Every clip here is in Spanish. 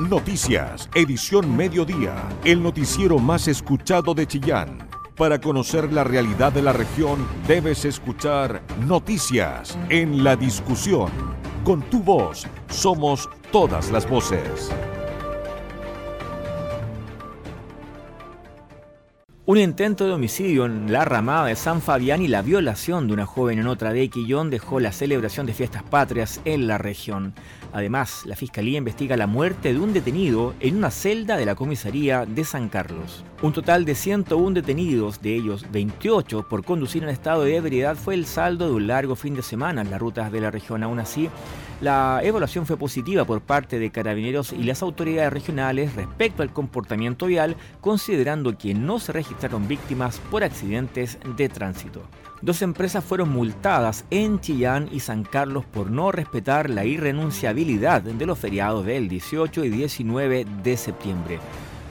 Noticias, edición mediodía, el noticiero más escuchado de Chillán. Para conocer la realidad de la región, debes escuchar Noticias en la discusión. Con tu voz, somos todas las voces. Un intento de homicidio en la ramada de San Fabián y la violación de una joven en otra de Quillón dejó la celebración de fiestas patrias en la región. Además, la Fiscalía investiga la muerte de un detenido en una celda de la comisaría de San Carlos. Un total de 101 detenidos, de ellos 28 por conducir en estado de ebriedad, fue el saldo de un largo fin de semana en las rutas de la región. Aún así, la evaluación fue positiva por parte de carabineros y las autoridades regionales respecto al comportamiento vial, considerando que no se registraron víctimas por accidentes de tránsito. Dos empresas fueron multadas en Chillán y San Carlos por no respetar la irrenunciabilidad de los feriados del 18 y 19 de septiembre.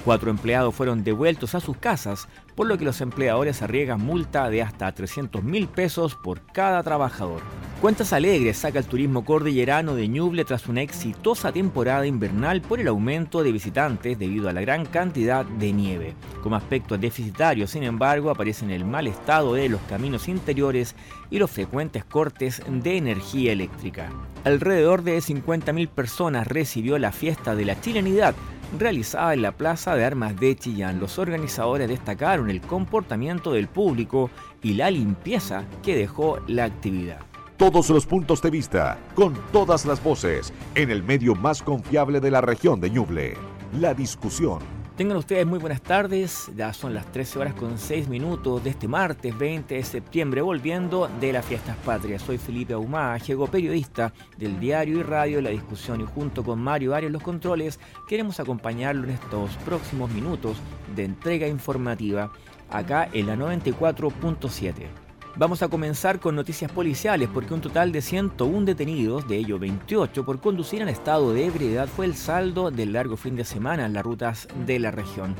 Cuatro empleados fueron devueltos a sus casas, por lo que los empleadores arriesgan multa de hasta 300 mil pesos por cada trabajador. Cuentas Alegres saca el turismo cordillerano de Ñuble tras una exitosa temporada invernal por el aumento de visitantes debido a la gran cantidad de nieve. Como aspecto deficitario, sin embargo, aparecen el mal estado de los caminos interiores y los frecuentes cortes de energía eléctrica. Alrededor de 50.000 personas recibió la fiesta de la chilenidad realizada en la Plaza de Armas de Chillán. Los organizadores destacaron el comportamiento del público y la limpieza que dejó la actividad. Todos los puntos de vista, con todas las voces, en el medio más confiable de la región de Ñuble. La discusión. Tengan ustedes muy buenas tardes, ya son las 13 horas con 6 minutos de este martes 20 de septiembre, volviendo de las fiestas patrias. Soy Felipe Ahumada, llego periodista del diario y radio La Discusión y junto con Mario Arias Los Controles queremos acompañarlo en estos próximos minutos de entrega informativa acá en la 94.7. Vamos a comenzar con noticias policiales porque un total de 101 detenidos, de ellos 28 por conducir en estado de ebriedad, fue el saldo del largo fin de semana en las rutas de la región.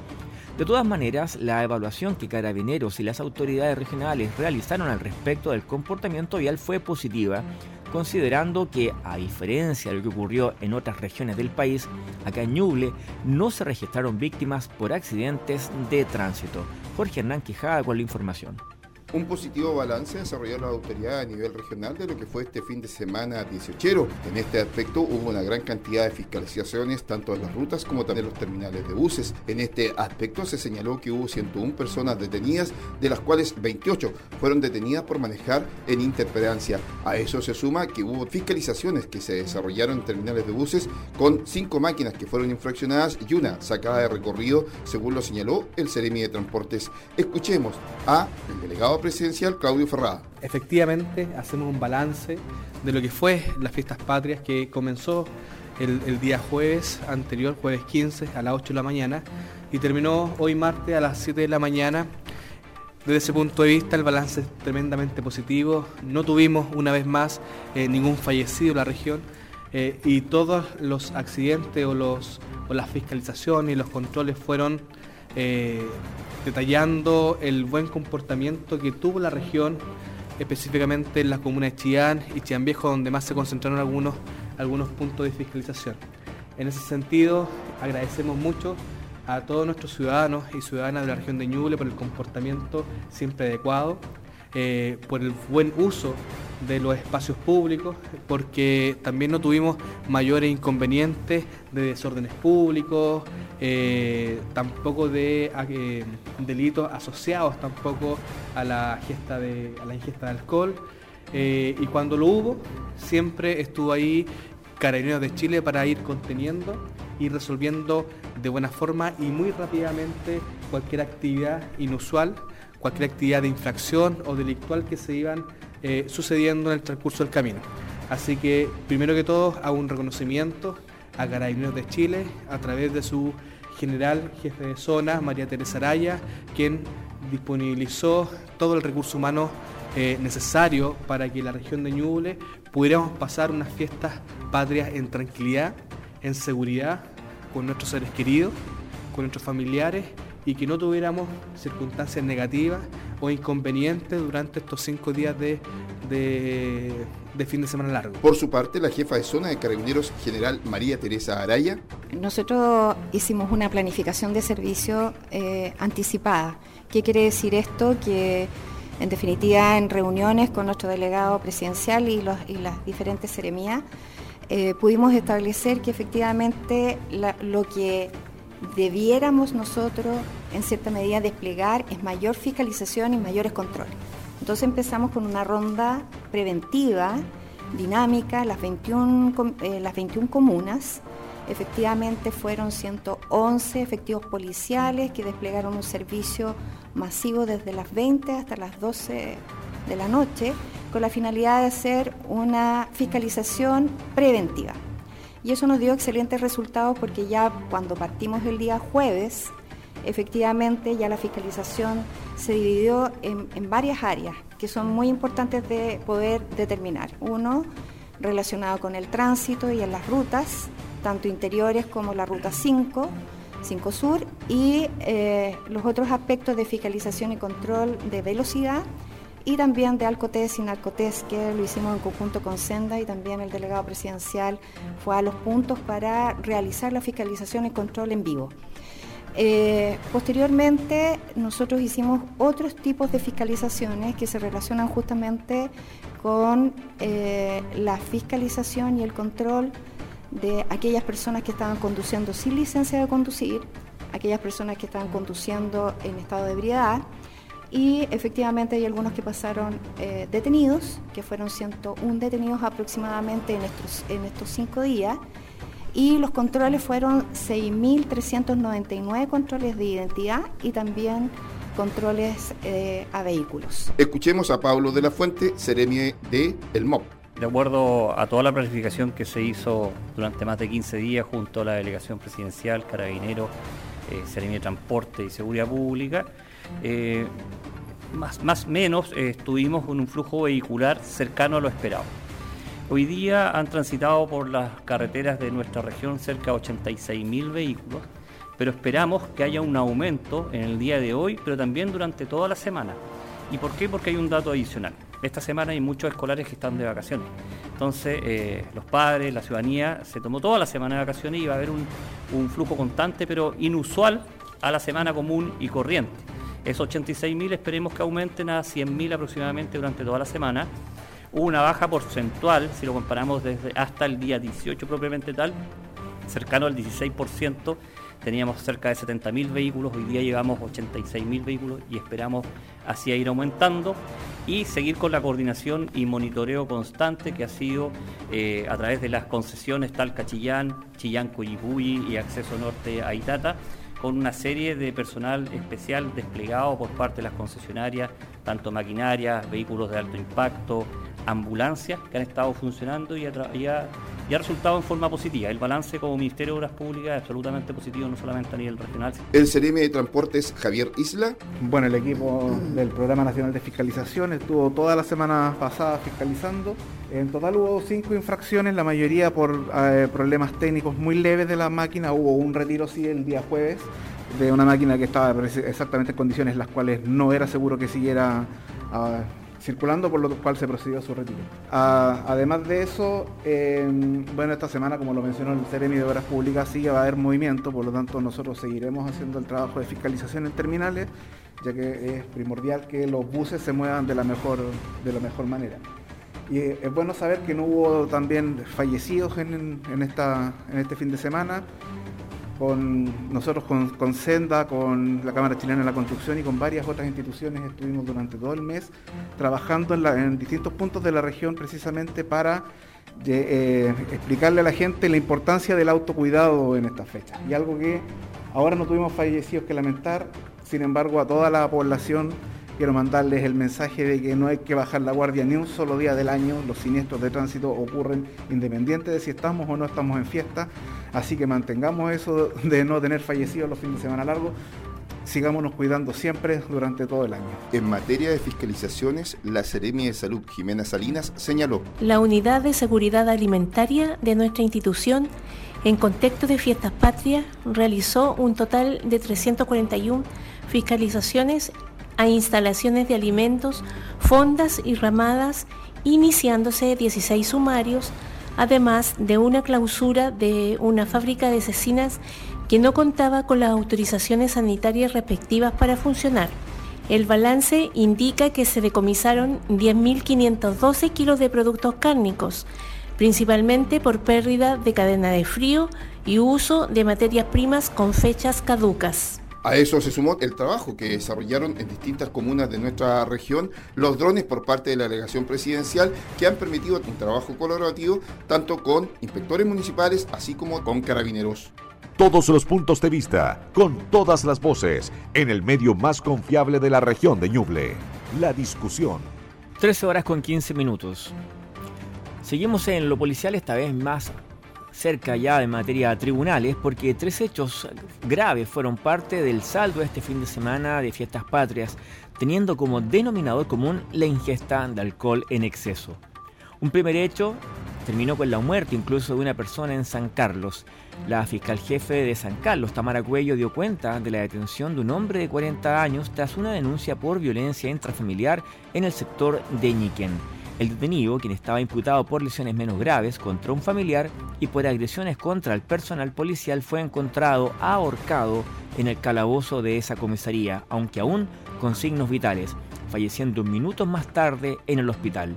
De todas maneras, la evaluación que carabineros y las autoridades regionales realizaron al respecto del comportamiento vial fue positiva, considerando que, a diferencia de lo que ocurrió en otras regiones del país, acá en Ñuble no se registraron víctimas por accidentes de tránsito. Jorge Hernán Quijada con la información un positivo balance desarrolló la autoridad a nivel regional de lo que fue este fin de semana 18. En este aspecto hubo una gran cantidad de fiscalizaciones tanto en las rutas como también en los terminales de buses. En este aspecto se señaló que hubo 101 personas detenidas, de las cuales 28 fueron detenidas por manejar en interpedancia. A eso se suma que hubo fiscalizaciones que se desarrollaron en terminales de buses con cinco máquinas que fueron infraccionadas y una sacada de recorrido, según lo señaló el Ceremi de Transportes. Escuchemos a el delegado presidencial Claudio Ferrada. Efectivamente, hacemos un balance de lo que fue las fiestas patrias que comenzó el, día jueves anterior, jueves 15, a las 8 de la mañana, y terminó hoy martes a las 7 de la mañana. Desde ese punto de vista el balance es tremendamente positivo. No tuvimos una vez más eh, ningún fallecido en la región eh, y todos los accidentes o, o las fiscalizaciones y los controles fueron eh, detallando el buen comportamiento que tuvo la región, específicamente en las comunas de Chillán y Chillán Viejo, donde más se concentraron algunos, algunos puntos de fiscalización. En ese sentido, agradecemos mucho a todos nuestros ciudadanos y ciudadanas de la región de Ñuble por el comportamiento siempre adecuado, eh, por el buen uso de los espacios públicos, porque también no tuvimos mayores inconvenientes de desórdenes públicos, eh, tampoco de eh, delitos asociados tampoco a la, ingesta de, la ingesta de alcohol. y cuando lo hubo, siempre estuvo ahí Carabineros de Chile para ir conteniendo y resolviendo de buena forma y muy rápidamente cualquier actividad inusual cualquier actividad de infracción o delictual que se iban eh, sucediendo en el transcurso del camino. Así que, primero que todo, hago un reconocimiento a Carabineros de Chile a través de su general jefe de zona, María Teresa Araya, quien disponibilizó todo el recurso humano eh, necesario para que la región de Ñuble pudiéramos pasar unas fiestas patrias en tranquilidad, en seguridad, con nuestros seres queridos, con nuestros familiares y que no tuviéramos circunstancias negativas o inconvenientes durante estos cinco días de, de, fin de semana largo. Por su parte, la jefa de zona de Carabineros General María Teresa Araya. Nosotros hicimos una planificación de servicio eh, anticipada. ¿Qué quiere decir esto? Que en definitiva en reuniones con nuestro delegado presidencial y, los, y las diferentes seremías eh, pudimos establecer que efectivamente lo que debiéramos nosotros en cierta medida desplegar es mayor fiscalización y mayores controles. Entonces empezamos con una ronda preventiva, dinámica, las 21, eh, las 21 comunas. Efectivamente fueron 111 efectivos policiales que desplegaron un servicio masivo desde las 20 hasta las 12 de la noche con la finalidad de hacer una fiscalización preventiva. Y eso nos dio excelentes resultados porque ya cuando partimos el día jueves, efectivamente ya la fiscalización se dividió en, varias áreas que son muy importantes de poder determinar. Uno, relacionado con el tránsito y en las rutas, tanto interiores como la ruta 5, 5 Sur, y eh, los otros aspectos de fiscalización y control de velocidad y también de Alcotés y Narcotés, que lo hicimos en conjunto con Senda y también el delegado presidencial fue a los puntos para realizar la fiscalización y control en vivo. Eh, posteriormente, nosotros hicimos otros tipos de fiscalizaciones que se relacionan justamente con eh, la fiscalización y el control de aquellas personas que estaban conduciendo sin licencia de conducir, aquellas personas que estaban conduciendo en estado de ebriedad, y efectivamente hay algunos que pasaron eh, detenidos, que fueron 101 detenidos aproximadamente en estos, en estos cinco días, y los controles fueron 6.399 controles de identidad y también controles eh, a vehículos. Escuchemos a Pablo de la Fuente, seremie de El MOP. De acuerdo a toda la planificación que se hizo durante más de 15 días junto a la delegación presidencial, Carabinero, eh, de Transporte y Seguridad Pública, eh, más, más menos eh, estuvimos con un flujo vehicular cercano a lo esperado. Hoy día han transitado por las carreteras de nuestra región cerca de 86.000 vehículos, pero esperamos que haya un aumento en el día de hoy, pero también durante toda la semana. ¿Y por qué? Porque hay un dato adicional. Esta semana hay muchos escolares que están de vacaciones. Entonces, eh, los padres, la ciudadanía, se tomó toda la semana de vacaciones y va a haber un, un flujo constante, pero inusual a la semana común y corriente. Esos 86.000 esperemos que aumenten a 100.000 aproximadamente durante toda la semana. Una baja porcentual, si lo comparamos desde hasta el día 18 propiamente tal, cercano al 16%. Teníamos cerca de 70.000 vehículos, hoy día llevamos 86.000 vehículos y esperamos así ir aumentando y seguir con la coordinación y monitoreo constante que ha sido eh, a través de las concesiones Talca Chillán, Chillán Coyipuyi y Acceso Norte a Itata con una serie de personal especial desplegado por parte de las concesionarias, tanto maquinarias, vehículos de alto impacto, ambulancias que han estado funcionando y ha, resultado en forma positiva. El balance como Ministerio de Obras Públicas es absolutamente positivo, no solamente a nivel regional. El CRM de Transportes, Javier Isla. Bueno, el equipo del Programa Nacional de Fiscalización estuvo toda la semana pasada fiscalizando. En total hubo cinco infracciones, la mayoría por eh, problemas técnicos muy leves de la máquina. Hubo un retiro sí el día jueves de una máquina que estaba exactamente en condiciones las cuales no era seguro que siguiera ah, circulando, por lo cual se procedió a su retiro. Ah, además de eso, bueno, esta semana, como lo mencionó el Ceremi de Obras Públicas, sí va a haber movimiento, por lo tanto nosotros seguiremos haciendo el trabajo de fiscalización en terminales, ya que es primordial que los buses se muevan de la mejor, de la mejor manera. Y es bueno saber que no hubo también fallecidos en, esta, en este fin de semana con nosotros con, Senda, con la Cámara Chilena de la Construcción y con varias otras instituciones estuvimos durante todo el mes trabajando en, distintos puntos de la región precisamente para eh, explicarle a la gente la importancia del autocuidado en esta fecha. Y algo que ahora no tuvimos fallecidos que lamentar, sin embargo a toda la población quiero mandarles el mensaje de que no hay que bajar la guardia ni un solo día del año. Los siniestros de tránsito ocurren independiente de si estamos o no estamos en fiesta. Así que mantengamos eso de no tener fallecidos los fines de semana largos. Sigámonos cuidando siempre durante todo el año. En materia de fiscalizaciones, la Seremi de Salud Jimena Salinas señaló. La unidad de seguridad alimentaria de nuestra institución en contexto de fiestas patrias realizó un total de 341 fiscalizaciones a instalaciones de alimentos, fondas y ramadas, iniciándose 16 sumarios, además de una clausura de una fábrica de cecinas que no contaba con las autorizaciones sanitarias respectivas para funcionar. El balance indica que se decomisaron 10.512 kilos de productos cárnicos, principalmente por pérdida de cadena de frío y uso de materias primas con fechas caducas. A eso se sumó el trabajo que desarrollaron en distintas comunas de nuestra región los drones por parte de la delegación presidencial que han permitido un trabajo colaborativo tanto con inspectores municipales así como con carabineros. Todos los puntos de vista, con todas las voces, en el medio más confiable de la región de Ñuble. La discusión. 13 horas con 15 minutos. Seguimos en lo policial, esta vez más cerca ya de materia tribunales, porque tres hechos graves fueron parte del saldo este fin de semana de fiestas patrias, teniendo como denominador común la ingesta de alcohol en exceso. Un primer hecho terminó con la muerte incluso de una persona en San Carlos. La fiscal jefe de San Carlos, Tamara Cuello, dio cuenta de la detención de un hombre de 40 años tras una denuncia por violencia intrafamiliar en el sector de Ñiquén. El detenido, quien estaba imputado por lesiones menos graves contra un familiar y por agresiones contra el personal policial, fue encontrado ahorcado en el calabozo de esa comisaría, aunque aún con signos vitales, falleciendo minutos más tarde en el hospital.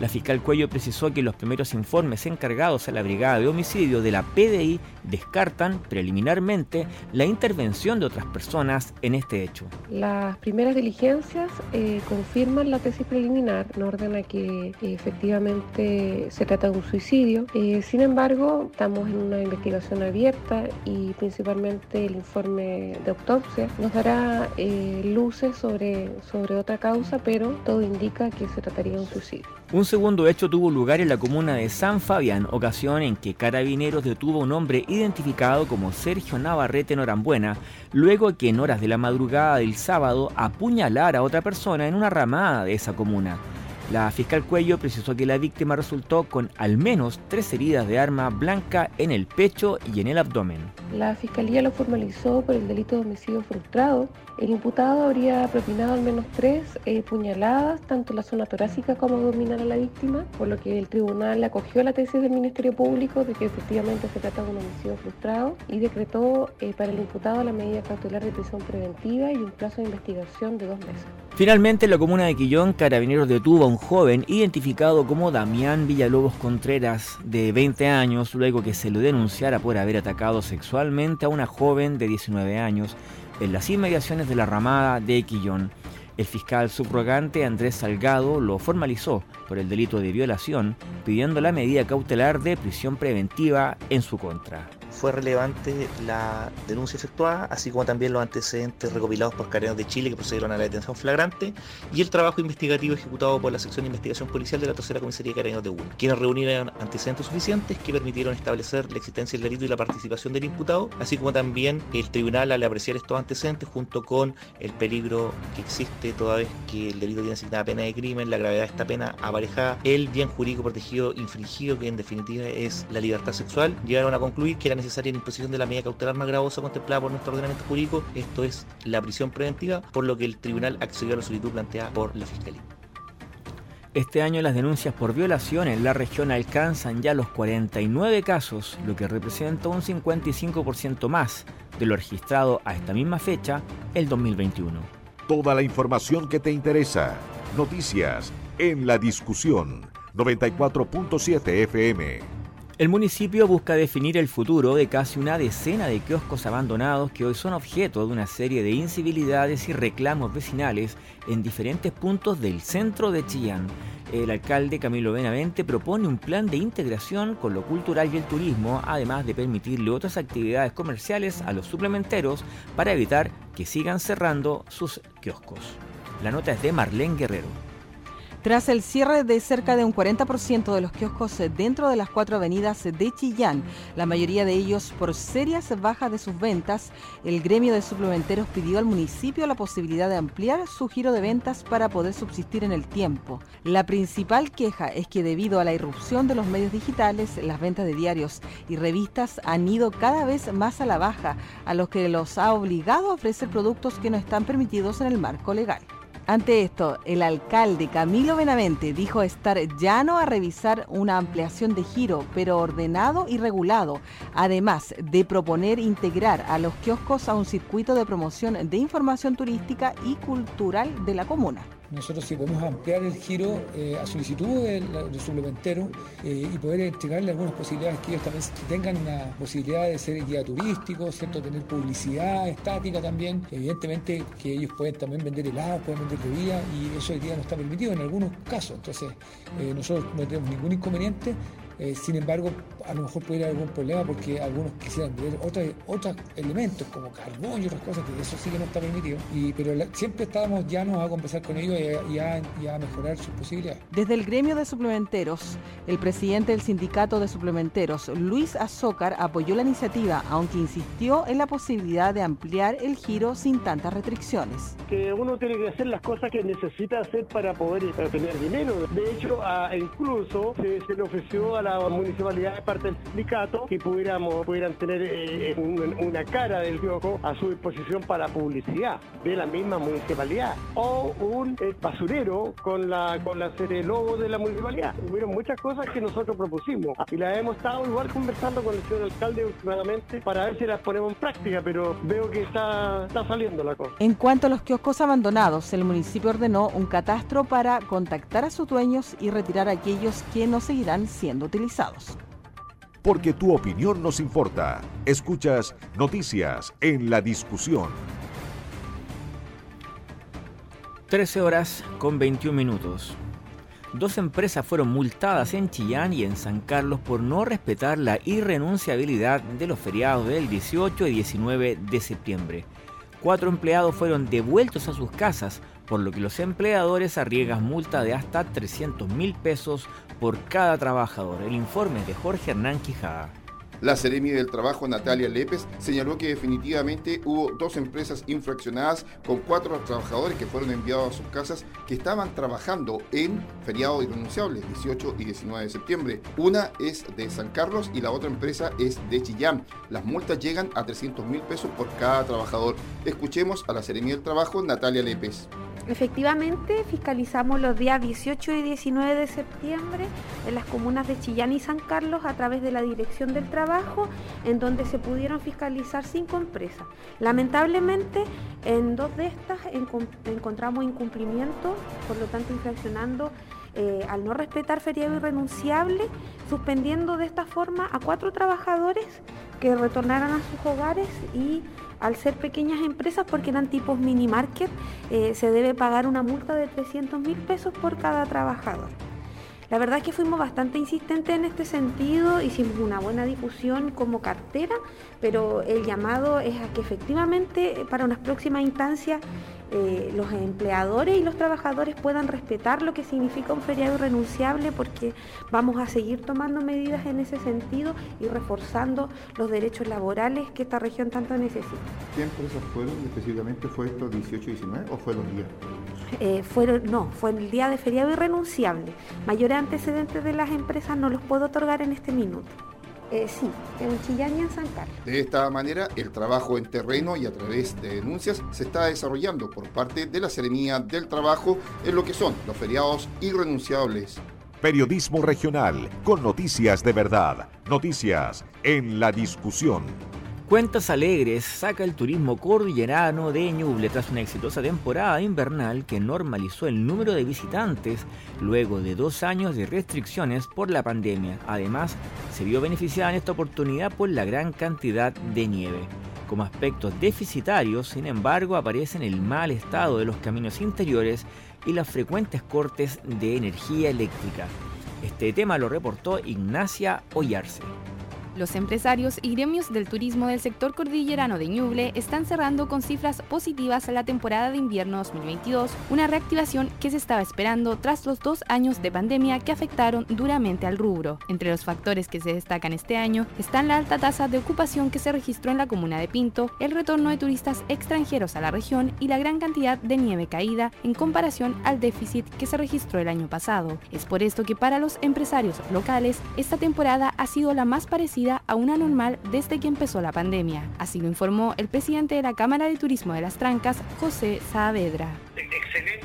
La fiscal Cuello precisó que los primeros informes encargados a la Brigada de Homicidio de la PDI descartan preliminarmente la intervención de otras personas en este hecho. Las primeras diligencias eh, confirman la tesis preliminar, no ordena que efectivamente se trata de un suicidio. Eh, sin embargo, estamos en una investigación abierta y principalmente el informe de autopsia nos dará eh, luces sobre, sobre otra causa, pero todo indica que se trataría de un suicidio. Un segundo hecho tuvo lugar en la comuna de San Fabián, ocasión en que Carabineros detuvo a un hombre identificado como Sergio Navarrete Norambuena, luego que en horas de la madrugada del sábado apuñalara a otra persona en una ramada de esa comuna. La fiscal Cuello precisó que la víctima resultó con al menos tres heridas de arma blanca en el pecho y en el abdomen. La fiscalía lo formalizó por el delito de homicidio frustrado. El imputado habría propinado al menos tres eh, puñaladas, tanto en la zona torácica como abdominal a la víctima, por lo que el tribunal acogió la tesis del Ministerio Público de que efectivamente se trata de un homicidio frustrado y decretó eh, para el imputado la medida cautelar de prisión preventiva y un plazo de investigación de dos meses. Finalmente, en la comuna de Quillón, Carabineros detuvo a un joven identificado como Damián Villalobos Contreras, de 20 años, luego que se lo denunciara por haber atacado sexualmente a una joven de 19 años en las inmediaciones de la ramada de Quillón. El fiscal subrogante Andrés Salgado lo formalizó por el delito de violación, pidiendo la medida cautelar de prisión preventiva en su contra fue relevante la denuncia efectuada, así como también los antecedentes recopilados por Carabineros de Chile que procedieron a la detención flagrante y el trabajo investigativo ejecutado por la sección de investigación policial de la tercera comisaría de de UNE, quienes reunieron antecedentes suficientes que permitieron establecer la existencia del delito y la participación del imputado, así como también el tribunal al apreciar estos antecedentes junto con el peligro que existe toda vez que el delito tiene asignada pena de crimen, la gravedad de esta pena aparejada, el bien jurídico protegido infringido que en definitiva es la libertad sexual, llegaron a concluir que la necesaria la imposición de la medida cautelar más gravosa contemplada por nuestro ordenamiento jurídico, esto es la prisión preventiva, por lo que el tribunal accedió a la solicitud planteada por la Fiscalía. Este año las denuncias por violación en la región alcanzan ya los 49 casos, lo que representa un 55% más de lo registrado a esta misma fecha, el 2021. Toda la información que te interesa. Noticias en la discusión 94.7 FM. El municipio busca definir el futuro de casi una decena de kioscos abandonados que hoy son objeto de una serie de incivilidades y reclamos vecinales en diferentes puntos del centro de Chillán. El alcalde Camilo Benavente propone un plan de integración con lo cultural y el turismo, además de permitirle otras actividades comerciales a los suplementeros para evitar que sigan cerrando sus kioscos. La nota es de Marlene Guerrero. Tras el cierre de cerca de un 40% de los kioscos dentro de las cuatro avenidas de Chillán, la mayoría de ellos por serias bajas de sus ventas, el gremio de suplementeros pidió al municipio la posibilidad de ampliar su giro de ventas para poder subsistir en el tiempo. La principal queja es que debido a la irrupción de los medios digitales, las ventas de diarios y revistas han ido cada vez más a la baja, a lo que los ha obligado a ofrecer productos que no están permitidos en el marco legal. Ante esto, el alcalde Camilo Benavente dijo estar llano a revisar una ampliación de giro, pero ordenado y regulado, además de proponer integrar a los kioscos a un circuito de promoción de información turística y cultural de la comuna nosotros si podemos ampliar el giro eh, a solicitud del, suplementero eh, y poder entregarle algunas posibilidades que ellos también tengan una posibilidad de ser guía turístico, ¿cierto? tener publicidad estática también, evidentemente que ellos pueden también vender helados, pueden vender bebidas y eso hoy día no está permitido en algunos casos, entonces eh, nosotros no tenemos ningún inconveniente eh, sin embargo, a lo mejor puede haber algún problema porque algunos quisieran ver otros, otros elementos como carbón y otras cosas, que eso sí que no está permitido. Y, pero siempre estábamos llanos a conversar con ellos y a, y a, mejorar sus posibilidades. Desde el gremio de suplementeros, el presidente del sindicato de suplementeros, Luis Azócar, apoyó la iniciativa, aunque insistió en la posibilidad de ampliar el giro sin tantas restricciones. Que uno tiene que hacer las cosas que necesita hacer para poder tener dinero. De hecho, incluso se, se le ofreció a la municipalidad de parte del sindicato que pudiéramos, pudieran tener eh, una cara del kiosco a su disposición para publicidad de la misma municipalidad o un eh, basurero con la con la serie logo de la municipalidad. Hubieron muchas cosas que nosotros propusimos y las hemos estado igual conversando con el señor alcalde últimamente para ver si las ponemos en práctica, pero veo que está, está saliendo la cosa. En cuanto a los kioscos abandonados, el municipio ordenó un catastro para contactar a sus dueños y retirar a aquellos que no seguirán siendo utilizados porque tu opinión nos importa. Escuchas Noticias en la Discusión. 13 horas con 21 minutos. Dos empresas fueron multadas en Chillán y en San Carlos por no respetar la irrenunciabilidad de los feriados del 18 y 19 de septiembre. Cuatro empleados fueron devueltos a sus casas por lo que los empleadores arriesgan multa de hasta 300 mil pesos por cada trabajador. El informe de Jorge Hernán Quijada. La Seremi del Trabajo, Natalia Lépez, señaló que definitivamente hubo dos empresas infraccionadas con cuatro trabajadores que fueron enviados a sus casas que estaban trabajando en feriado irrenunciable, 18 y 19 de septiembre. Una es de San Carlos y la otra empresa es de Chillán. Las multas llegan a 300 mil pesos por cada trabajador. Escuchemos a la Seremi del Trabajo, Natalia Lépez. Efectivamente, fiscalizamos los días 18 y 19 de septiembre en las comunas de Chillán y San Carlos a través de la Dirección del Trabajo, en donde se pudieron fiscalizar cinco empresas. Lamentablemente, en dos de estas encontramos incumplimiento, por lo tanto infraccionando eh, al no respetar feriado irrenunciable, suspendiendo de esta forma a cuatro trabajadores que retornaran a sus hogares y al ser pequeñas empresas, porque eran tipos mini market, eh, se debe pagar una multa de 300 mil pesos por cada trabajador. La verdad es que fuimos bastante insistentes en este sentido, hicimos una buena difusión como cartera, pero el llamado es a que efectivamente para unas próximas instancias eh, los empleadores y los trabajadores puedan respetar lo que significa un feriado irrenunciable porque vamos a seguir tomando medidas en ese sentido y reforzando los derechos laborales que esta región tanto necesita. ¿Qué empresas fueron específicamente? ¿Fue esto 18 y 19 o fue los días? Eh, fueron, no, fue el día de feriado irrenunciable. Mayores antecedentes de las empresas no los puedo otorgar en este minuto. Eh, sí, en Chillán y en San Carlos. De esta manera, el trabajo en terreno y a través de denuncias se está desarrollando por parte de la Seremía del Trabajo en lo que son los feriados irrenunciables. Periodismo regional con noticias de verdad, noticias en la discusión. Cuentas Alegres saca el turismo cordillerano de Ñuble tras una exitosa temporada invernal que normalizó el número de visitantes luego de dos años de restricciones por la pandemia. Además, se vio beneficiada en esta oportunidad por la gran cantidad de nieve. Como aspectos deficitarios, sin embargo, aparecen el mal estado de los caminos interiores y las frecuentes cortes de energía eléctrica. Este tema lo reportó Ignacia Ollarse. Los empresarios y gremios del turismo del sector cordillerano de Ñuble están cerrando con cifras positivas la temporada de invierno 2022, una reactivación que se estaba esperando tras los dos años de pandemia que afectaron duramente al rubro. Entre los factores que se destacan este año están la alta tasa de ocupación que se registró en la comuna de Pinto, el retorno de turistas extranjeros a la región y la gran cantidad de nieve caída en comparación al déficit que se registró el año pasado. Es por esto que para los empresarios locales esta temporada ha sido la más parecida a una normal desde que empezó la pandemia. Así lo informó el presidente de la Cámara de Turismo de las Trancas, José Saavedra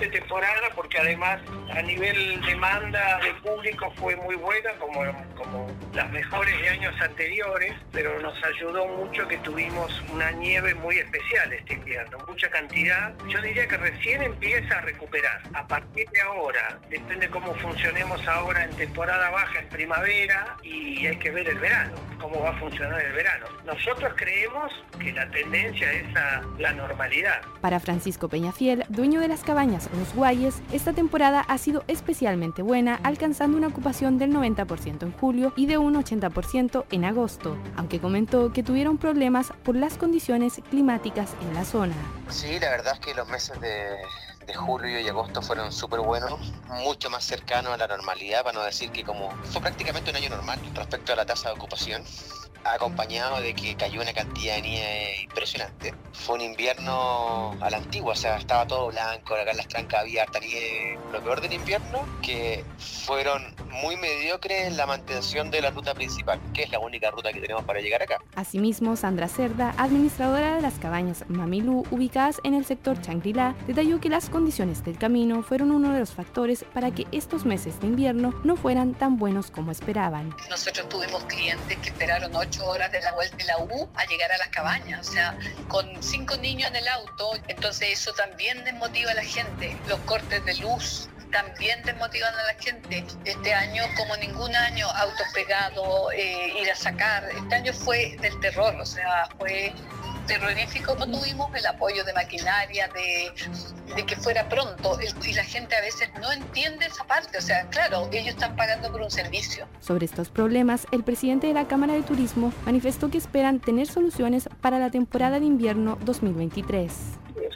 temporada porque además a nivel demanda de público fue muy buena como, como las mejores de años anteriores, pero nos ayudó mucho que tuvimos una nieve muy especial este invierno, mucha cantidad. Yo diría que recién empieza a recuperar. A partir de ahora, depende cómo funcionemos ahora en temporada baja, en primavera, y hay que ver el verano, cómo va a funcionar el verano. Nosotros creemos que la tendencia es a la normalidad. Para Francisco Peñafiel, dueño de las cabañas Los Guayes, esta temporada ha sido especialmente buena, alcanzando una ocupación del 90% en julio y de un 80% en agosto, aunque comentó que tuvieron problemas por las condiciones climáticas en la zona. Sí, la verdad es que los meses de, de julio y agosto fueron súper buenos, mucho más cercanos a la normalidad, para no decir que como fue prácticamente un año normal respecto a la tasa de ocupación acompañado de que cayó una cantidad de nieve impresionante. Fue un invierno a la antigua, o sea, estaba todo blanco, acá en las trancas había harta nieve. Lo peor del invierno, que fueron muy mediocres en la mantención de la ruta principal, que es la única ruta que tenemos para llegar acá. Asimismo, Sandra Cerda, administradora de las cabañas Mamilú, ubicadas en el sector Changrila, detalló que las condiciones del camino fueron uno de los factores para que estos meses de invierno no fueran tan buenos como esperaban. Nosotros tuvimos clientes que esperaron ocho horas de la vuelta de la U a llegar a las cabañas, o sea, con cinco niños en el auto, entonces eso también desmotiva a la gente, los cortes de luz, también desmotivan a la gente. Este año, como ningún año, autos pegados, eh, ir a sacar. Este año fue del terror, o sea, fue terrorífico. No tuvimos el apoyo de maquinaria, de, que fuera pronto. y la gente a veces no entiende esa parte. O sea, claro, ellos están pagando por un servicio. Sobre estos problemas, el presidente de la Cámara de Turismo manifestó que esperan tener soluciones para la temporada de invierno 2023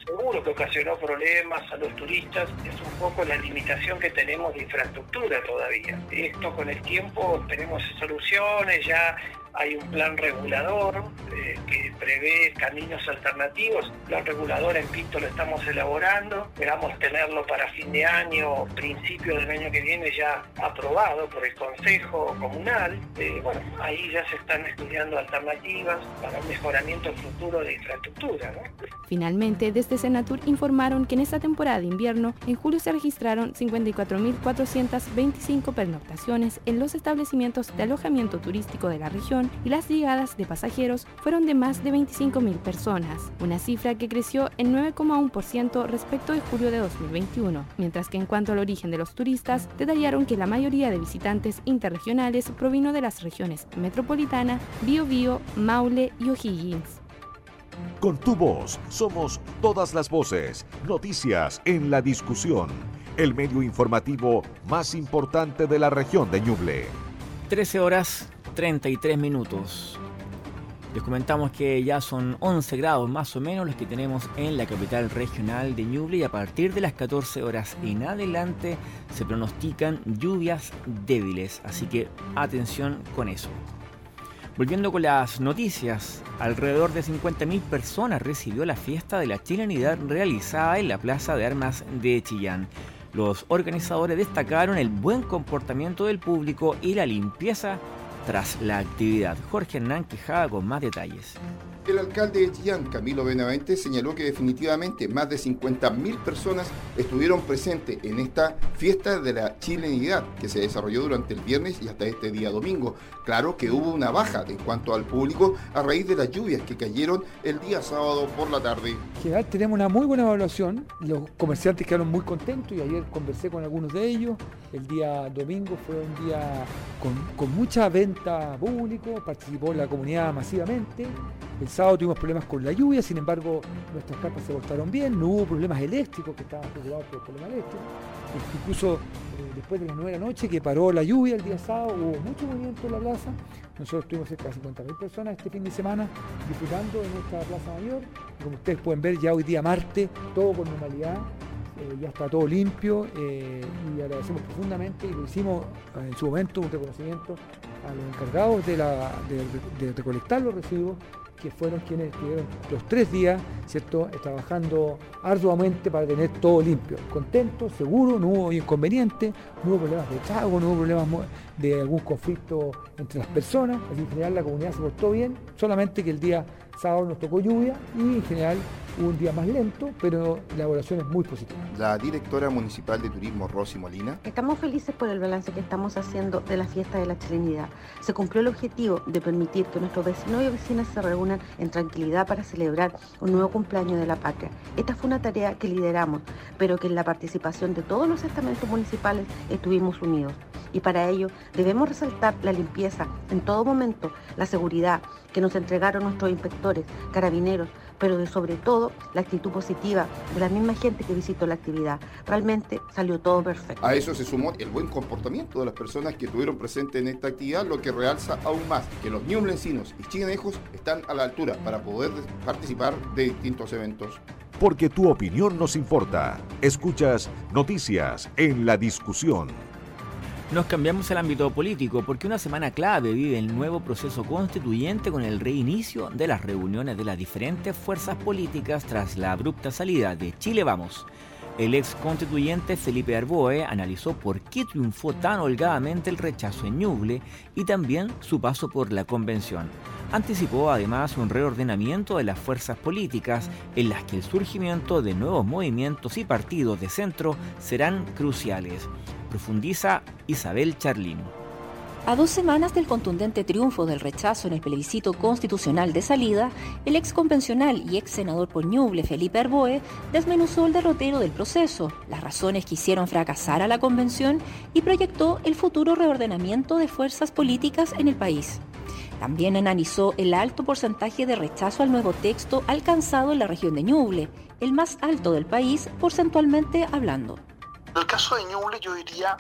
seguro que ocasionó problemas a los turistas es un poco la limitación que tenemos de infraestructura todavía. Esto con el tiempo tenemos soluciones, ya hay un plan regulador eh, que prevé caminos alternativos. El plan regulador en Pinto lo estamos elaborando. Esperamos tenerlo para fin de año, principio del año que viene ya aprobado por el Consejo Comunal. Eh, bueno, ahí ya se están estudiando alternativas para un mejoramiento futuro de infraestructura. Finalmente, desde Senatur informaron que en esta temporada de invierno, en julio se registraron 54.425 pernoctaciones en los establecimientos de alojamiento turístico de la región y las llegadas de pasajeros fueron de más de 25.000 personas, una cifra que creció en 9,1% respecto de julio de 2021, mientras que en cuanto al origen de los turistas, detallaron que la mayoría de visitantes interregionales provino de las regiones metropolitana, Biobío, Maule y O'Higgins. Con tu voz somos todas las voces, noticias en la discusión, el medio informativo más importante de la región de Ñuble. 13 horas 33 minutos. Les comentamos que ya son 11 grados más o menos los que tenemos en la capital regional de Ñuble y a partir de las 14 horas en adelante se pronostican lluvias débiles, así que atención con eso. Volviendo con las noticias, alrededor de 50.000 personas recibió la fiesta de la chilenidad realizada en la Plaza de Armas de Chillán. Los organizadores destacaron el buen comportamiento del público y la limpieza tras la actividad. Jorge Hernán Quijada con más detalles. El alcalde de Chillán, Camilo Benavente, señaló que definitivamente más de 50.000 personas estuvieron presentes en esta fiesta de la chilenidad que se desarrolló durante el viernes y hasta este día domingo. Claro que hubo una baja en cuanto al público a raíz de las lluvias que cayeron el día sábado por la tarde. En general tenemos una muy buena evaluación, los comerciantes quedaron muy contentos y ayer conversé con algunos de ellos. El día domingo fue un día con, con mucha venta público, participó la comunidad masivamente El sábado tuvimos problemas con la lluvia, sin embargo nuestras carpas se portaron bien, no hubo problemas eléctricos, que estaban preocupados por el problema eléctrico. Incluso eh, después de las 9 de la noche que paró la lluvia el día sábado, hubo mucho movimiento en la plaza. Nosotros tuvimos cerca de 50.000 personas este fin de semana disfrutando de nuestra plaza mayor. Como ustedes pueden ver, ya hoy día martes, todo con normalidad, eh, ya está todo limpio eh, y agradecemos profundamente y lo hicimos eh, en su momento un reconocimiento a los encargados de, de recolectar los residuos que fueron quienes estuvieron los tres días, ¿cierto?, trabajando arduamente para tener todo limpio, contento, seguro, no hubo inconvenientes, no hubo problemas de trago, no hubo problemas de algún conflicto entre las personas, así en general la comunidad se portó bien, solamente que el día sábado nos tocó lluvia y en general un día más lento, pero la evaluación es muy positiva. La directora municipal de turismo, Rosy Molina. Estamos felices por el balance que estamos haciendo de la fiesta de la chilenidad. Se cumplió el objetivo de permitir que nuestros vecinos y vecinas se reúnan en tranquilidad para celebrar un nuevo cumpleaños de la patria. Esta fue una tarea que lideramos, pero que en la participación de todos los estamentos municipales estuvimos unidos. Y para ello debemos resaltar la limpieza en todo momento, la seguridad que nos entregaron nuestros inspectores, carabineros, pero de sobre todo la actitud positiva de la misma gente que visitó la actividad. Realmente salió todo perfecto. A eso se sumó el buen comportamiento de las personas que estuvieron presentes en esta actividad, lo que realza aún más que los ñublencinos y chinejos están a la altura para poder participar de distintos eventos. Porque tu opinión nos importa. Escuchas noticias en la discusión. Nos cambiamos al ámbito político porque una semana clave vive el nuevo proceso constituyente con el reinicio de las reuniones de las diferentes fuerzas políticas tras la abrupta salida de Chile Vamos. El ex constituyente Felipe Arboe analizó por qué triunfó tan holgadamente el rechazo en Ñuble y también su paso por la convención. Anticipó además un reordenamiento de las fuerzas políticas en las que el surgimiento de nuevos movimientos y partidos de centro serán cruciales profundiza Isabel Charlín. A dos semanas del contundente triunfo del rechazo en el plebiscito constitucional de salida, el ex convencional y ex senador por Ñuble, Felipe Arboe, desmenuzó el derrotero del proceso, las razones que hicieron fracasar a la convención y proyectó el futuro reordenamiento de fuerzas políticas en el país. También analizó el alto porcentaje de rechazo al nuevo texto alcanzado en la región de Ñuble, el más alto del país porcentualmente hablando. En el caso de Ñuble yo diría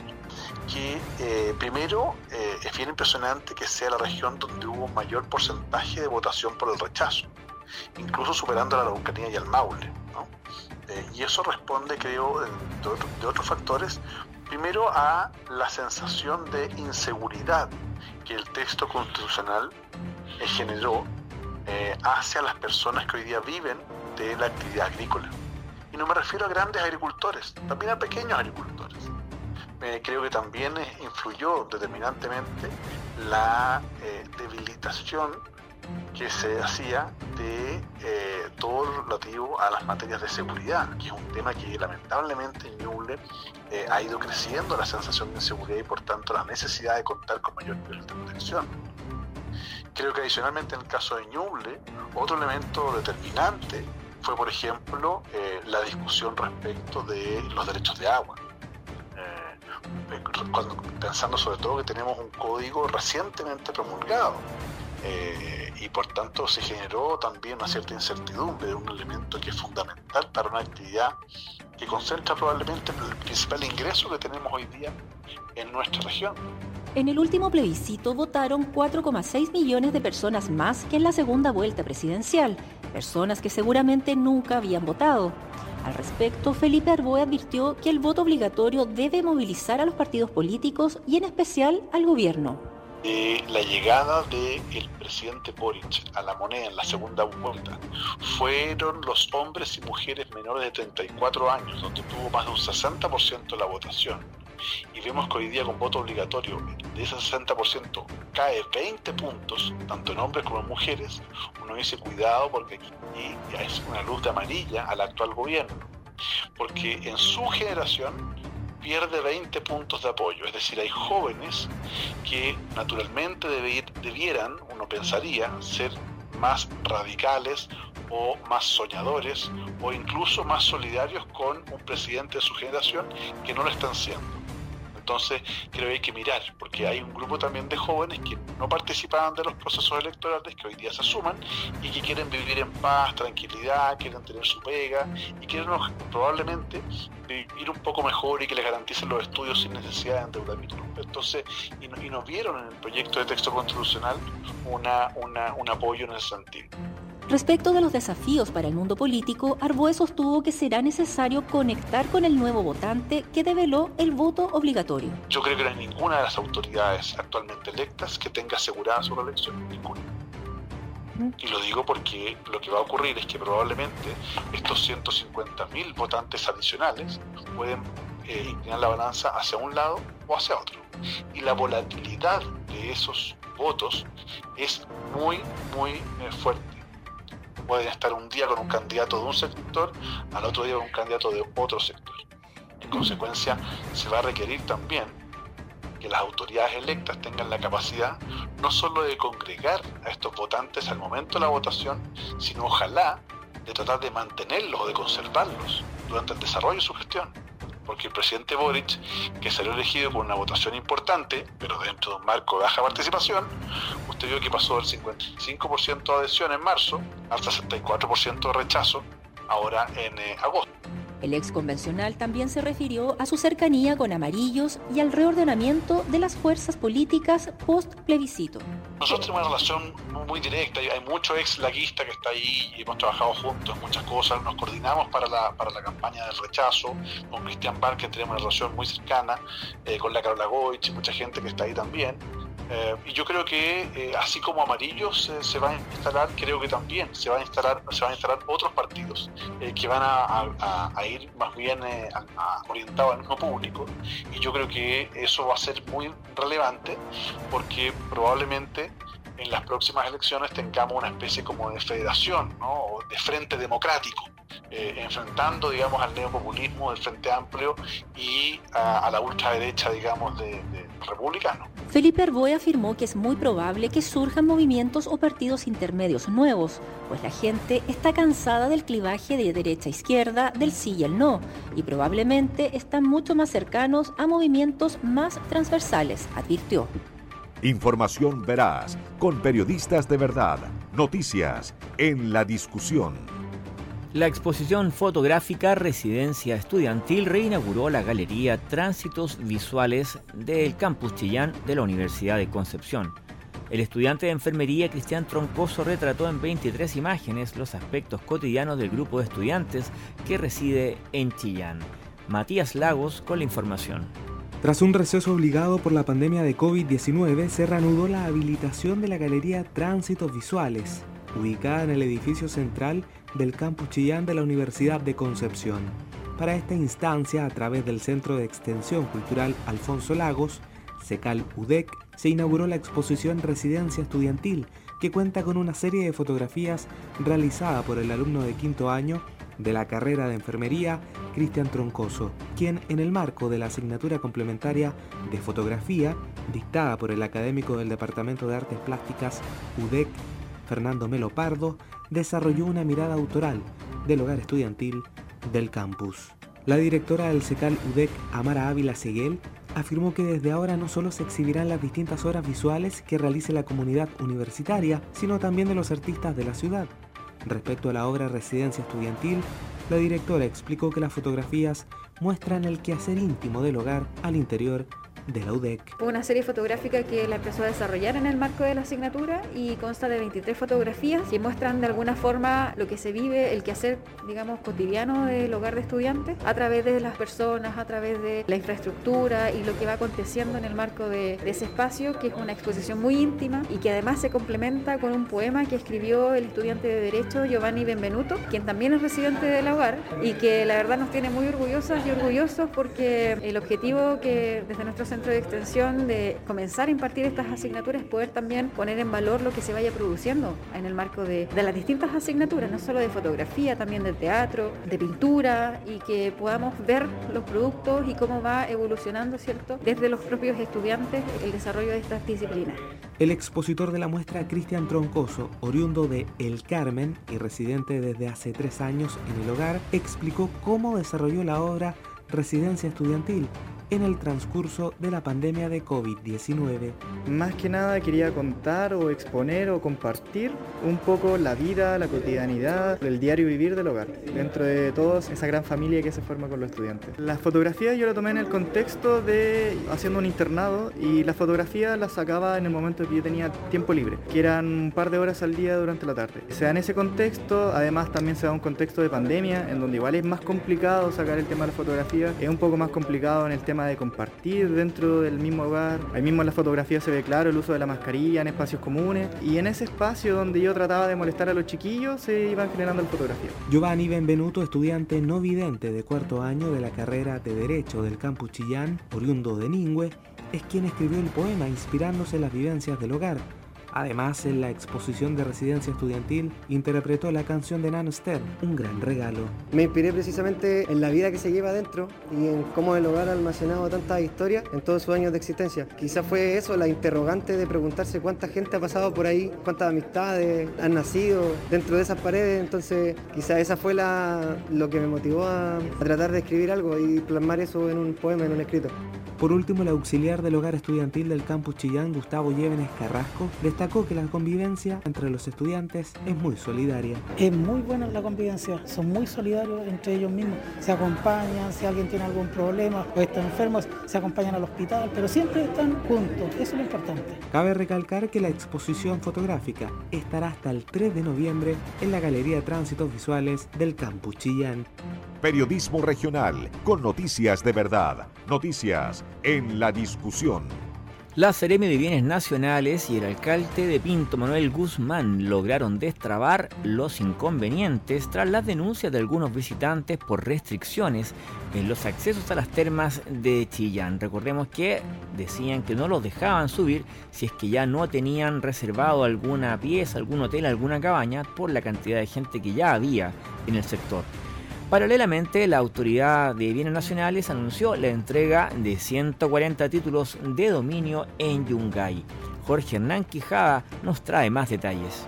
que eh, primero eh, es bien impresionante que sea la región donde hubo mayor porcentaje de votación por el rechazo, incluso superando a la Araucanía y al Maule. Eh, y eso responde, creo, de, otros factores. Primero a la sensación de inseguridad que el texto constitucional generó hacia las personas que hoy día viven de la actividad agrícola. Y no me refiero a grandes agricultores, también a pequeños agricultores. creo que también influyó determinantemente la eh, debilitación que se hacía de eh, todo lo relativo a las materias de seguridad, que es un tema que lamentablemente en Ñuble eh, ha ido creciendo la sensación de inseguridad y por tanto la necesidad de contar con mayor nivel de protección. Creo que adicionalmente en el caso de Ñuble, otro elemento determinante fue, por ejemplo, eh, la discusión respecto de los derechos de agua. Eh, cuando, pensando sobre todo que tenemos un código recientemente promulgado eh, y por tanto se generó también una cierta incertidumbre de un elemento que es fundamental para una actividad que concentra probablemente el principal ingreso que tenemos hoy día en nuestra región. En el último plebiscito votaron 4,6 millones de personas más que en la segunda vuelta presidencial, personas que seguramente nunca habían votado. Al respecto, Felipe Arboe advirtió que el voto obligatorio debe movilizar a los partidos políticos y en especial al gobierno. la llegada del presidente Boric a la moneda en la segunda vuelta fueron los hombres y mujeres menores de 34 años, donde tuvo más de un 60% de la votación y vemos que hoy día con voto obligatorio de ese 60% cae 20 puntos, tanto en hombres como en mujeres, uno dice cuidado porque aquí es una luz de amarilla al actual gobierno, porque en su generación pierde 20 puntos de apoyo, es decir, hay jóvenes que naturalmente debieran, uno pensaría, ser más radicales o más soñadores o incluso más solidarios con un presidente de su generación que no lo están siendo. Entonces creo que hay que mirar, porque hay un grupo también de jóvenes que no participaban de los procesos electorales, que hoy día se suman y que quieren vivir en paz, tranquilidad, quieren tener su pega y quieren probablemente vivir un poco mejor y que les garanticen los estudios sin necesidad de endeudamiento. Entonces, y, nos vieron en el proyecto de texto constitucional una, un apoyo en ese sentido. Respecto de los desafíos para el mundo político, Arboe sostuvo que será necesario conectar con el nuevo votante que develó el voto obligatorio. Yo creo que no hay ninguna de las autoridades actualmente electas que tenga asegurada su reelección, ninguna. Y lo digo porque lo que va a ocurrir es que probablemente estos 150.000 votantes adicionales pueden eh, inclinar la balanza hacia un lado o hacia otro. Y la volatilidad de esos votos es muy, muy eh, fuerte pueden estar un día con un candidato de un sector, al otro día con un candidato de otro sector. En consecuencia, se va a requerir también que las autoridades electas tengan la capacidad no solo de congregar a estos votantes al momento de la votación, sino ojalá de tratar de mantenerlos o de conservarlos durante el desarrollo de su gestión porque el presidente Boric, que salió elegido por una votación importante, pero dentro de un marco de baja participación, usted vio que pasó del 55% de adhesión en marzo al 64% de rechazo ahora en eh, agosto. El ex convencional también se refirió a su cercanía con amarillos y al reordenamiento de las fuerzas políticas post plebiscito. Nosotros tenemos una relación muy directa, hay mucho ex laguista que está ahí y hemos trabajado juntos en muchas cosas, nos coordinamos para la, para la campaña del rechazo, con Cristian Barque tenemos una relación muy cercana, eh, con la Carola Goich mucha gente que está ahí también. Eh, y yo creo que eh, así como amarillos se van a instalar, creo que también se van a instalar, se van a instalar otros partidos que van a, ir más bien orientados al mismo público. Y yo creo que eso va a ser muy relevante porque probablemente en las próximas elecciones tengamos una especie como de federación, ¿no? de frente democrático. enfrentando, digamos, al neopopulismo del Frente Amplio y a, la ultraderecha, digamos, de, republicano. Felipe Arboe afirmó que es muy probable que surjan movimientos o partidos intermedios nuevos, pues la gente está cansada del clivaje de derecha a izquierda, del sí y el no, y probablemente están mucho más cercanos a movimientos más transversales, advirtió. Información veraz, con periodistas de verdad, noticias en la discusión. La exposición fotográfica Residencia Estudiantil reinauguró la galería Tránsitos Visuales del Campus Chillán de la Universidad de Concepción. El estudiante de enfermería Cristian Troncoso retrató en 23 imágenes los aspectos cotidianos del grupo de estudiantes que reside en Chillán. Matías Lagos con la información. Tras un receso obligado por la pandemia de COVID-19, se reanudó la habilitación de la galería Tránsitos Visuales, ubicada en el edificio central del campus Chillán de la Universidad de Concepción. Para esta instancia, a través del Centro de Extensión Cultural Alfonso Lagos, SECAL UDEC, se inauguró la exposición Residencia Estudiantil, que cuenta con una serie de fotografías realizada por el alumno de quinto año de la carrera de enfermería, Cristian Troncoso, quien en el marco de la asignatura complementaria de fotografía, dictada por el académico del Departamento de Artes Plásticas UDEC, Fernando Melo Pardo, desarrolló una mirada autoral del hogar estudiantil del campus. La directora del SECAL UDEC, Amara Ávila Seguel, afirmó que desde ahora no solo se exhibirán las distintas obras visuales que realice la comunidad universitaria, sino también de los artistas de la ciudad. Respecto a la obra Residencia Estudiantil, la directora explicó que las fotografías muestran el quehacer íntimo del hogar al interior de la UDEC. Fue una serie fotográfica que la empezó a desarrollar en el marco de la asignatura y consta de 23 fotografías que muestran de alguna forma lo que se vive, el quehacer, digamos, cotidiano del hogar de estudiantes a través de las personas, a través de la infraestructura y lo que va aconteciendo en el marco de, ese espacio, que es una exposición muy íntima y que además se complementa con un poema que escribió el estudiante de Derecho Giovanni Benvenuto, quien también es residente del hogar y que la verdad nos tiene muy orgullosas y orgullosos porque el objetivo que desde nuestro centro de extensión de comenzar a impartir estas asignaturas poder también poner en valor lo que se vaya produciendo en el marco de, de las distintas asignaturas, no solo de fotografía, también de teatro, de pintura y que podamos ver los productos y cómo va evolucionando, ¿cierto?, desde los propios estudiantes el desarrollo de estas disciplinas. El expositor de la muestra, Cristian Troncoso, oriundo de El Carmen y residente desde hace tres años en el hogar, explicó cómo desarrolló la obra Residencia Estudiantil en el transcurso de la pandemia de COVID-19. Más que nada quería contar o exponer o compartir un poco la vida, la cotidianidad, el diario vivir del hogar, dentro de todos esa gran familia que se forma con los estudiantes. Las fotografías yo la tomé en el contexto de haciendo un internado y las fotografías las sacaba en el momento que yo tenía tiempo libre, que eran un par de horas al día durante la tarde. Se da en ese contexto, además también se da un contexto de pandemia, en donde igual es más complicado sacar el tema de la fotografía, es un poco más complicado en el tema de compartir dentro del mismo hogar. Ahí mismo en la fotografía se ve claro el uso de la mascarilla en espacios comunes y en ese espacio donde yo trataba de molestar a los chiquillos se iban generando la fotografía. Giovanni Benvenuto, estudiante no vidente de cuarto año de la carrera de Derecho del campus Chillán, oriundo de Ningüe, es quien escribió el poema inspirándose en las vivencias del hogar Además, en la exposición de residencia estudiantil interpretó la canción de Nan Stern, Un gran regalo. Me inspiré precisamente en la vida que se lleva adentro y en cómo el hogar ha almacenado tantas historias en todos sus años de existencia. Quizás fue eso, la interrogante de preguntarse cuánta gente ha pasado por ahí, cuántas amistades han nacido dentro de esas paredes. Entonces, quizás esa fue la, lo que me motivó a, a tratar de escribir algo y plasmar eso en un poema, en un escrito. Por último, el auxiliar del hogar estudiantil del campus Chillán, Gustavo Llévenes Carrasco, destacó que la convivencia entre los estudiantes es muy solidaria. Es muy buena la convivencia, son muy solidarios entre ellos mismos, se acompañan, si alguien tiene algún problema o está enfermo, se acompañan al hospital, pero siempre están juntos, eso es lo importante. Cabe recalcar que la exposición fotográfica estará hasta el 3 de noviembre en la Galería de Tránsitos Visuales del campus Chillán. Periodismo regional con noticias de verdad, noticias en la discusión. La Seremi de Bienes Nacionales y el alcalde de Pinto, Manuel Guzmán, lograron destrabar los inconvenientes tras las denuncias de algunos visitantes por restricciones en los accesos a las termas de Chillán. Recordemos que decían que no los dejaban subir si es que ya no tenían reservado alguna pieza, algún hotel, alguna cabaña por la cantidad de gente que ya había en el sector. Paralelamente, la Autoridad de Bienes Nacionales anunció la entrega de 140 títulos de dominio en Yungay. Jorge Hernán Quijada nos trae más detalles.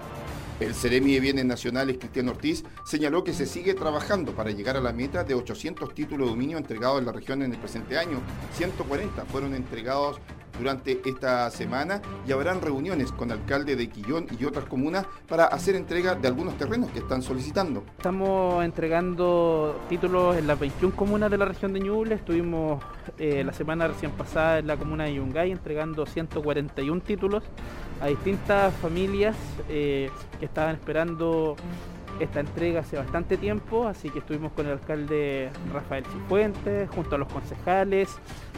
El Ceremi de Bienes Nacionales, Cristiano Ortiz, señaló que se sigue trabajando para llegar a la meta de 800 títulos de dominio entregados en la región en el presente año. 140 fueron entregados durante esta semana y habrán reuniones con alcalde de Quillón y otras comunas para hacer entrega de algunos terrenos que están solicitando. Estamos entregando títulos en las 21 comunas de la región de Ñuble. Estuvimos eh, la semana recién pasada en la comuna de Yungay entregando 141 títulos a distintas familias eh, que estaban esperando esta entrega hace bastante tiempo, así que estuvimos con el alcalde Rafael Cifuentes, junto a los concejales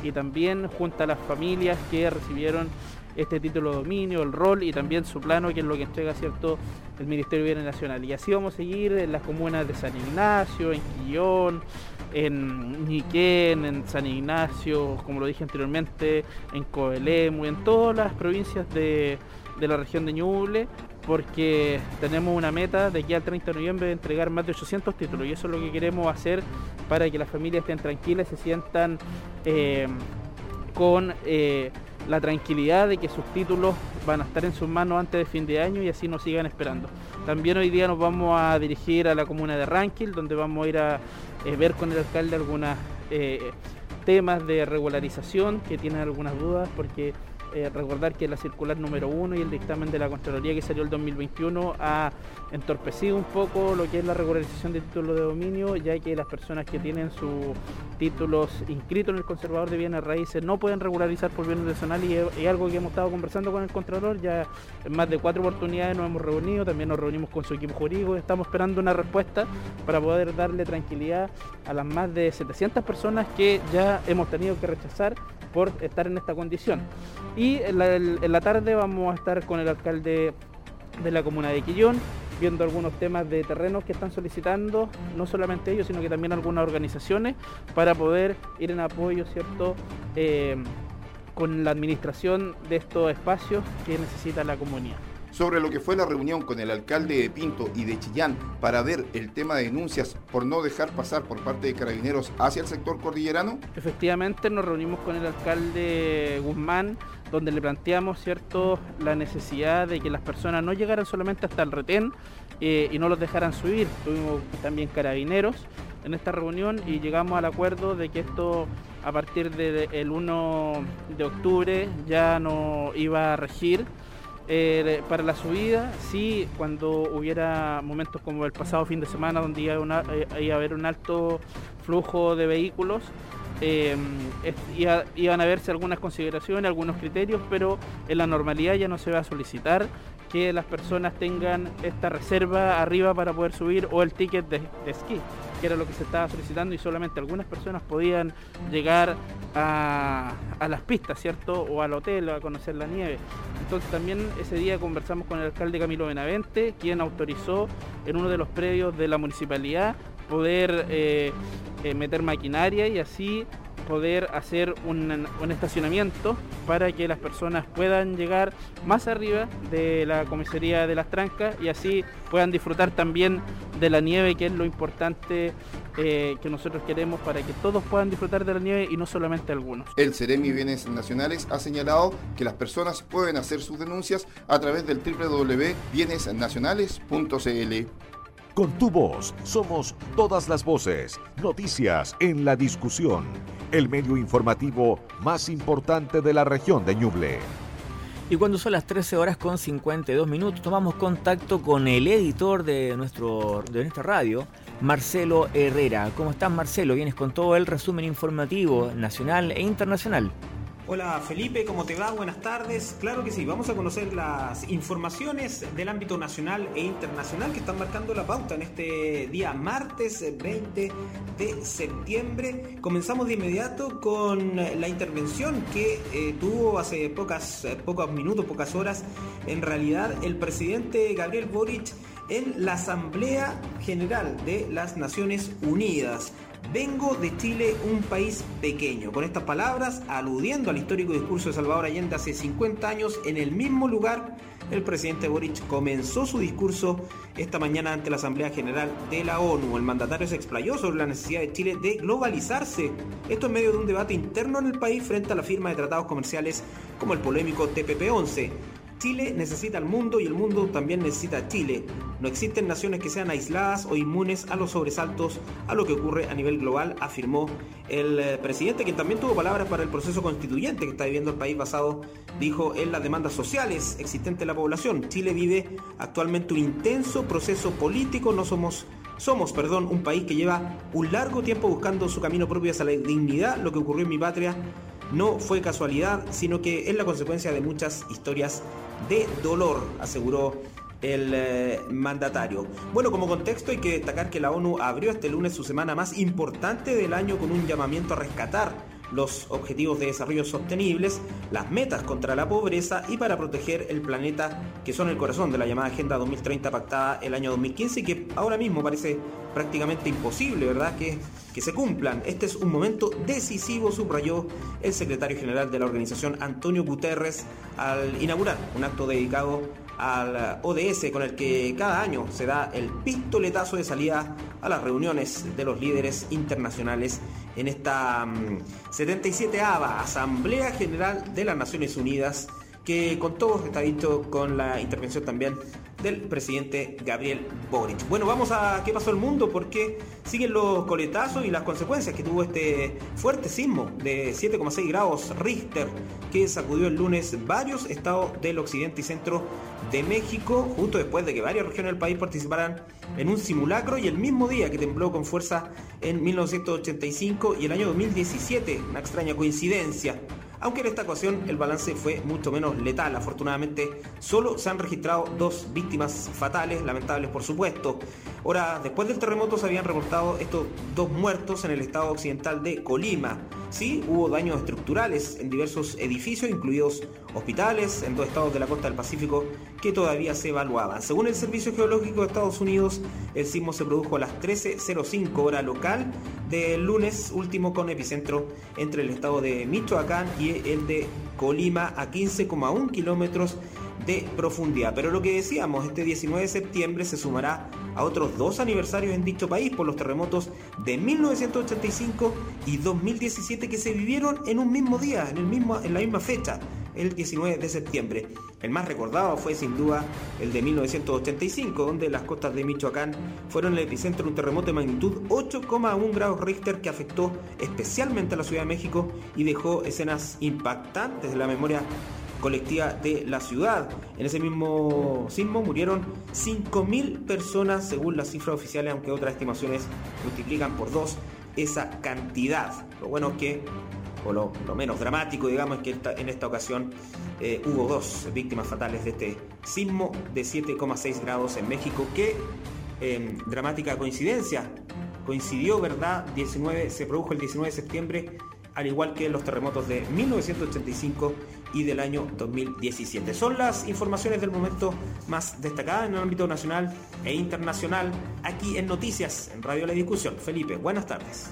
y también junto a las familias que recibieron este título de dominio, el rol y también su plano, que es lo que entrega cierto el Ministerio de Bienes Nacional. Y así vamos a seguir en las comunas de San Ignacio, en Quillón, en Niquén, en San Ignacio, como lo dije anteriormente, en Coelemu, en todas las provincias de, de la región de Ñuble, porque tenemos una meta de aquí al 30 de noviembre de entregar más de 800 títulos y eso es lo que queremos hacer para que las familias estén tranquilas y se sientan eh, con eh, la tranquilidad de que sus títulos van a estar en sus manos antes de fin de año y así nos sigan esperando. También hoy día nos vamos a dirigir a la comuna de Ranquil, donde vamos a ir a eh, ver con el alcalde algunos temas de regularización que tienen algunas dudas porque eh, recordar que la circular número uno y el dictamen de la Contraloría que salió el 2021 ha entorpecido un poco lo que es la regularización de títulos de dominio, ya que las personas que tienen sus títulos inscritos en el conservador de bienes raíces no pueden regularizar por bienes nacionales y es, algo que hemos estado conversando con el Contralor, ya en más de cuatro oportunidades nos hemos reunido, también nos reunimos con su equipo jurídico, estamos esperando una respuesta para poder darle tranquilidad a las más de 700 personas que ya hemos tenido que rechazar por estar en esta condición. Y en la, tarde vamos a estar con el alcalde de la comuna de Quillón, viendo algunos temas de terrenos que están solicitando, no solamente ellos, sino que también algunas organizaciones, para poder ir en apoyo, ¿cierto? Eh, con la administración de estos espacios que necesita la comunidad sobre lo que fue la reunión con el alcalde de Pinto y de Chillán para ver el tema de denuncias por no dejar pasar por parte de carabineros hacia el sector cordillerano? Efectivamente, nos reunimos con el alcalde Guzmán, donde le planteamos cierto la necesidad de que las personas no llegaran solamente hasta el retén eh, y no los dejaran subir. Tuvimos también carabineros en esta reunión y llegamos al acuerdo de que esto a partir del 1 de octubre ya no iba a regir eh, para la subida, sí, cuando hubiera momentos como el pasado fin de semana donde iba, a haber un alto flujo de vehículos, eh, iban a verse algunas consideraciones, algunos criterios, pero en la normalidad ya no se va a solicitar que las personas tengan esta reserva arriba para poder subir o el ticket de, esquí, que era lo que se estaba solicitando y solamente algunas personas podían llegar a, a, las pistas, ¿cierto? O al hotel a conocer la nieve. Entonces también ese día conversamos con el alcalde Camilo Benavente, quien autorizó en uno de los predios de la municipalidad poder eh, eh, meter maquinaria y así poder hacer un, estacionamiento para que las personas puedan llegar más arriba de la comisaría de las trancas y así puedan disfrutar también de la nieve, que es lo importante eh, que nosotros queremos para que todos puedan disfrutar de la nieve y no solamente algunos. El Ceremi Bienes Nacionales ha señalado que las personas pueden hacer sus denuncias a través del www.bienesnacionales.cl. Con tu voz somos todas las voces. Noticias en la discusión. El medio informativo más importante de la región de Ñuble. Y cuando son las 13 horas con 52 minutos, tomamos contacto con el editor de, nuestro, de nuestra radio, Marcelo Herrera. ¿Cómo estás, Marcelo? Vienes con todo el resumen informativo nacional e internacional. Hola Felipe, ¿cómo te va? Buenas tardes. Claro que sí, vamos a conocer las informaciones del ámbito nacional e internacional que están marcando la pauta en este día martes 20 de septiembre. Comenzamos de inmediato con la intervención que eh, tuvo hace pocas, pocos minutos, pocas horas, en realidad el presidente Gabriel Boric en la Asamblea General de las Naciones Unidas. Vengo de Chile, un país pequeño. Con estas palabras, aludiendo al histórico discurso de Salvador Allende hace 50 años, en el mismo lugar, el presidente Boric comenzó su discurso esta mañana ante la Asamblea General de la ONU. El mandatario se explayó sobre la necesidad de Chile de globalizarse. Esto en medio de un debate interno en el país frente a la firma de tratados comerciales como el polémico TPP-11. Chile necesita al mundo y el mundo también necesita a Chile. No existen naciones que sean aisladas o inmunes a los sobresaltos a lo que ocurre a nivel global, afirmó el eh, presidente, que también tuvo palabras para el proceso constituyente que está viviendo el país basado, dijo, en las demandas sociales existentes de la población. Chile vive actualmente un intenso proceso político, no somos somos, perdón, un país que lleva un largo tiempo buscando su camino propio hacia la dignidad. Lo que ocurrió en mi patria no fue casualidad, sino que es la consecuencia de muchas historias de dolor, aseguró el eh, mandatario. Bueno, como contexto hay que destacar que la ONU abrió este lunes su semana más importante del año con un llamamiento a rescatar los objetivos de desarrollo sostenibles, las metas contra la pobreza y para proteger el planeta que son el corazón de la llamada Agenda 2030 pactada el año 2015 y que ahora mismo parece prácticamente imposible, ¿verdad? Que, que se cumplan. Este es un momento decisivo, subrayó el secretario general de la organización Antonio Guterres al inaugurar un acto dedicado al ODS con el que cada año se da el pistoletazo de salida a las reuniones de los líderes internacionales en esta 77 mm, ava Asamblea General de las Naciones Unidas que con todo está dicho con la intervención también del presidente Gabriel Boric. Bueno, vamos a qué pasó el mundo, porque siguen los coletazos y las consecuencias que tuvo este fuerte sismo de 7,6 grados Richter que sacudió el lunes varios estados del occidente y centro de México, justo después de que varias regiones del país participaran en un simulacro y el mismo día que tembló con fuerza en 1985 y el año 2017, una extraña coincidencia aunque en esta ocasión el balance fue mucho menos letal. Afortunadamente, solo se han registrado dos víctimas fatales, lamentables por supuesto. Ahora, después del terremoto se habían reportado estos dos muertos en el estado occidental de Colima. Sí, hubo daños estructurales en diversos edificios, incluidos hospitales en dos estados de la costa del Pacífico que todavía se evaluaban. Según el Servicio Geológico de Estados Unidos, el sismo se produjo a las 13.05 hora local del lunes último con epicentro entre el estado de Michoacán y el de Colima a 15,1 kilómetros de profundidad. Pero lo que decíamos, este 19 de septiembre se sumará a otros dos aniversarios en dicho país por los terremotos de 1985 y 2017 que se vivieron en un mismo día, en, el mismo, en la misma fecha. El 19 de septiembre. El más recordado fue sin duda el de 1985, donde las costas de Michoacán fueron el epicentro de un terremoto de magnitud 8,1 grados Richter que afectó especialmente a la Ciudad de México y dejó escenas impactantes de la memoria colectiva de la ciudad. En ese mismo sismo murieron 5.000 personas según las cifras oficiales, aunque otras estimaciones multiplican por dos esa cantidad. Lo bueno es que, o lo, menos dramático, digamos, es que en esta ocasión eh, hubo dos víctimas fatales de este sismo de 7,6 grados en México, que dramática coincidencia, coincidió, ¿verdad? 19, se produjo el 19 de septiembre al igual que los terremotos de 1985 y del año 2017. Son las informaciones del momento más destacadas en el ámbito nacional e internacional aquí en Noticias, en Radio La Discusión. Felipe, buenas tardes.